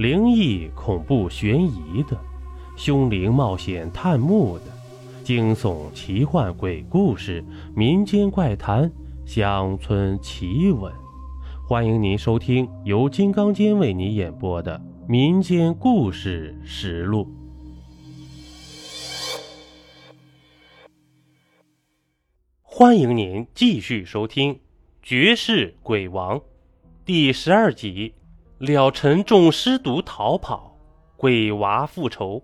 灵异、恐怖、悬疑的，凶灵冒险探墓的，惊悚、奇幻、鬼故事、民间怪谈、乡村奇闻，欢迎您收听由金刚间为你演播的《民间故事实录》。欢迎您继续收听《绝世鬼王》第十二集。了尘中尸毒逃跑，鬼娃复仇。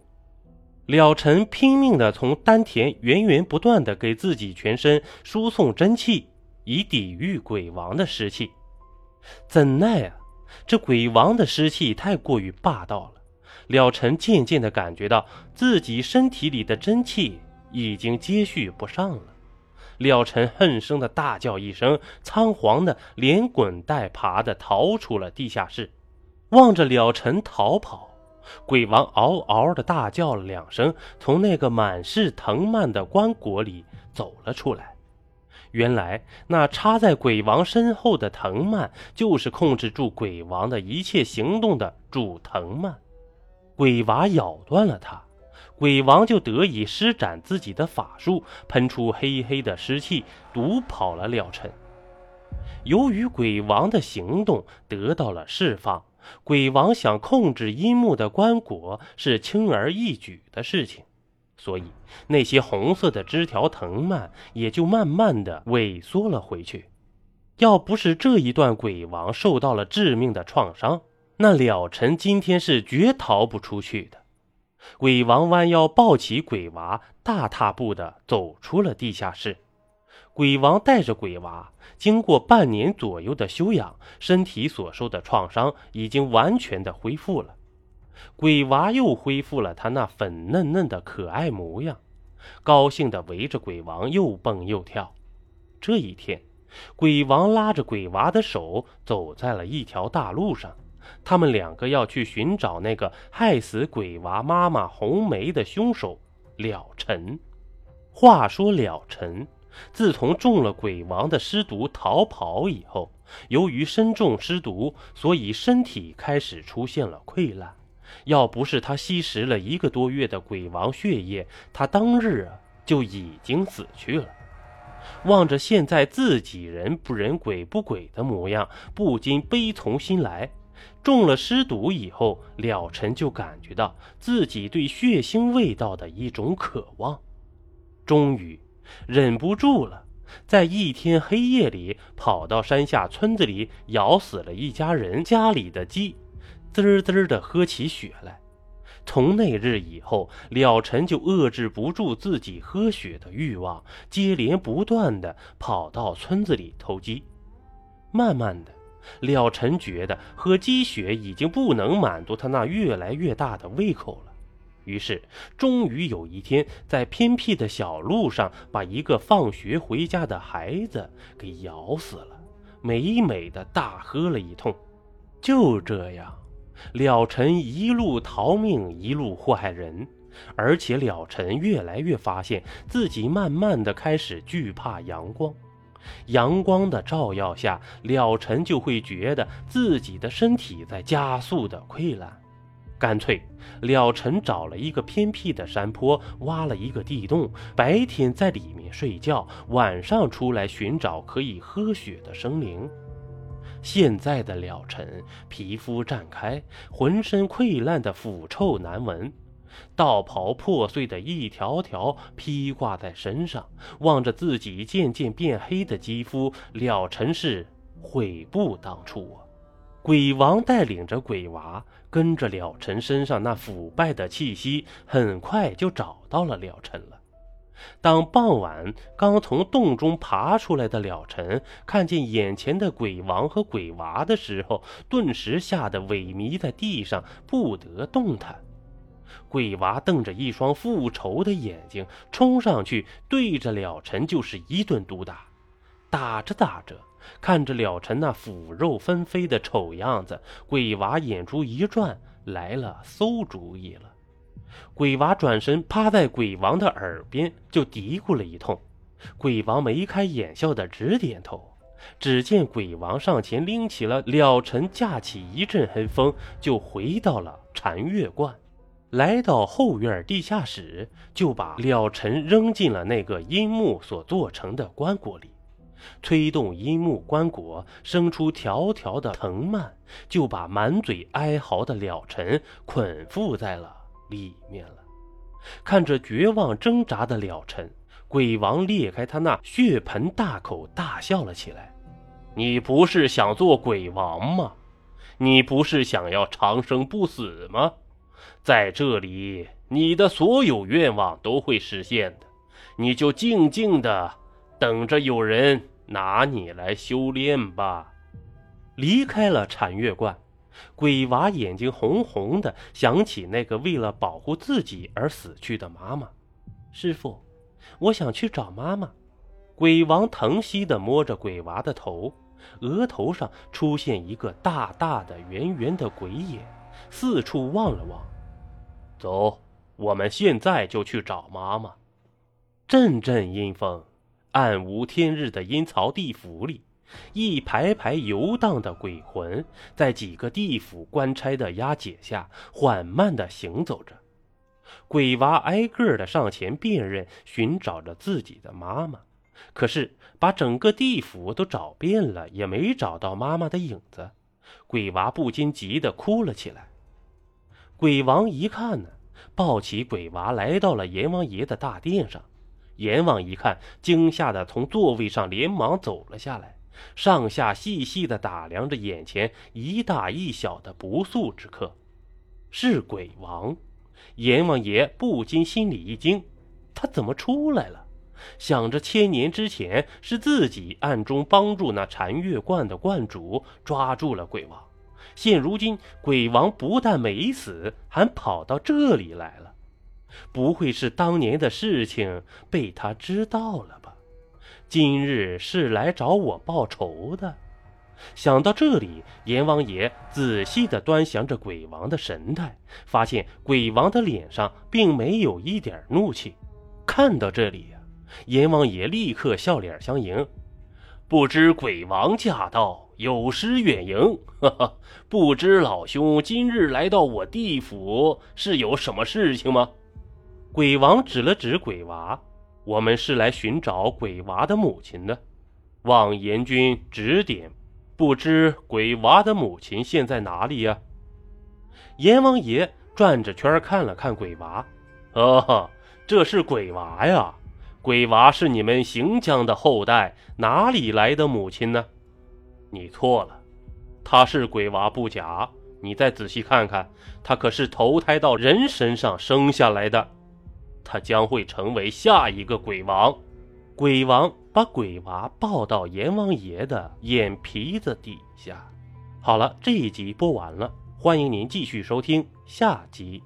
了尘拼命的从丹田源源不断的给自己全身输送真气，以抵御鬼王的尸气。怎奈啊，这鬼王的尸气太过于霸道了。了尘渐渐的感觉到自己身体里的真气已经接续不上了。了尘恨声的大叫一声，仓皇的连滚带爬的逃出了地下室。望着了尘逃跑，鬼王嗷嗷的大叫了两声，从那个满是藤蔓的棺椁里走了出来。原来那插在鬼王身后的藤蔓，就是控制住鬼王的一切行动的主藤蔓。鬼娃咬断了它，鬼王就得以施展自己的法术，喷出黑黑的湿气，毒跑了了尘。由于鬼王的行动得到了释放。鬼王想控制阴木的棺椁是轻而易举的事情，所以那些红色的枝条藤蔓也就慢慢的萎缩了回去。要不是这一段鬼王受到了致命的创伤，那了尘今天是绝逃不出去的。鬼王弯腰抱起鬼娃，大踏步的走出了地下室。鬼王带着鬼娃，经过半年左右的休养，身体所受的创伤已经完全的恢复了。鬼娃又恢复了他那粉嫩嫩的可爱模样，高兴的围着鬼王又蹦又跳。这一天，鬼王拉着鬼娃的手走在了一条大路上，他们两个要去寻找那个害死鬼娃妈妈红梅的凶手了尘。话说了尘。自从中了鬼王的尸毒逃跑以后，由于身中尸毒，所以身体开始出现了溃烂。要不是他吸食了一个多月的鬼王血液，他当日啊就已经死去了。望着现在自己人不人鬼不鬼的模样，不禁悲从心来。中了尸毒以后，了尘就感觉到自己对血腥味道的一种渴望。终于。忍不住了，在一天黑夜里跑到山下村子里，咬死了一家人家里的鸡，滋滋的喝起血来。从那日以后，了尘就遏制不住自己喝血的欲望，接连不断的跑到村子里偷鸡。慢慢的，了尘觉得喝鸡血已经不能满足他那越来越大的胃口了。于是，终于有一天，在偏僻的小路上，把一个放学回家的孩子给咬死了，美美的大喝了一通。就这样，了尘一路逃命，一路祸害人，而且了尘越来越发现自己慢慢的开始惧怕阳光。阳光的照耀下，了尘就会觉得自己的身体在加速的溃烂。干脆，了尘找了一个偏僻的山坡，挖了一个地洞，白天在里面睡觉，晚上出来寻找可以喝血的生灵。现在的了尘皮肤绽开，浑身溃烂的腐臭难闻，道袍破碎的一条条披挂在身上，望着自己渐渐变黑的肌肤，了尘是悔不当初啊！鬼王带领着鬼娃，跟着了尘身上那腐败的气息，很快就找到了了尘了。当傍晚刚从洞中爬出来的了尘看见眼前的鬼王和鬼娃的时候，顿时吓得萎靡在地上，不得动弹。鬼娃瞪着一双复仇的眼睛，冲上去对着了尘就是一顿毒打，打着打着。看着了尘那腐肉纷飞的丑样子，鬼娃眼珠一转，来了馊主意了。鬼娃转身趴在鬼王的耳边，就嘀咕了一通。鬼王眉开眼笑的直点头。只见鬼王上前拎起了了尘，架起一阵黑风，就回到了禅月观。来到后院地下室，就把了尘扔进了那个阴木所做成的棺椁里，推动阴木棺椁生出条条的藤蔓，就把满嘴哀嚎的了尘捆缚在了里面了。看着绝望挣扎的了尘，鬼王裂开他那血盆大口，大笑了起来。你不是想做鬼王吗？你不是想要长生不死吗？在这里，你的所有愿望都会实现的。你就静静的等着有人拿你来修炼吧。离开了禅月观，鬼娃眼睛红红的，想起那个为了保护自己而死去的妈妈。师傅，我想去找妈妈。鬼王疼惜的摸着鬼娃的头。额头上出现一个大大的、圆圆的鬼眼，四处望了望。走，我们现在就去找妈妈。阵阵阴风，暗无天日的阴曹地府里，一排排游荡的鬼魂，在几个地府官差的押解下，缓慢地行走着。鬼娃挨个的上前辨认，寻找着自己的妈妈。可是，把整个地府都找遍了，也没找到妈妈的影子。鬼娃不禁急得哭了起来。鬼王一看呢，抱起鬼娃来到了阎王爷的大殿上。阎王一看，惊吓的从座位上连忙走了下来，上下细细的打量着眼前一大一小的不速之客，是鬼王。阎王爷不禁心里一惊，他怎么出来了？想着千年之前是自己暗中帮助那禅月观的观主抓住了鬼王，现如今鬼王不但没死，还跑到这里来了，不会是当年的事情被他知道了吧？今日是来找我报仇的。想到这里，阎王爷仔细地端详着鬼王的神态，发现鬼王的脸上并没有一点怒气。看到这里。阎王爷立刻笑脸相迎，不知鬼王驾到，有失远迎。哈哈，不知老兄今日来到我地府是有什么事情吗？鬼王指了指鬼娃，我们是来寻找鬼娃的母亲的，望阎君指点。不知鬼娃的母亲现在哪里呀？阎王爷转着圈看了看鬼娃，哦，这是鬼娃呀。鬼娃是你们行将的后代，哪里来的母亲呢？你错了，他是鬼娃不假。你再仔细看看，他可是投胎到人身上生下来的，他将会成为下一个鬼王。鬼王把鬼娃抱到阎王爷的眼皮子底下。好了，这一集播完了，欢迎您继续收听下集。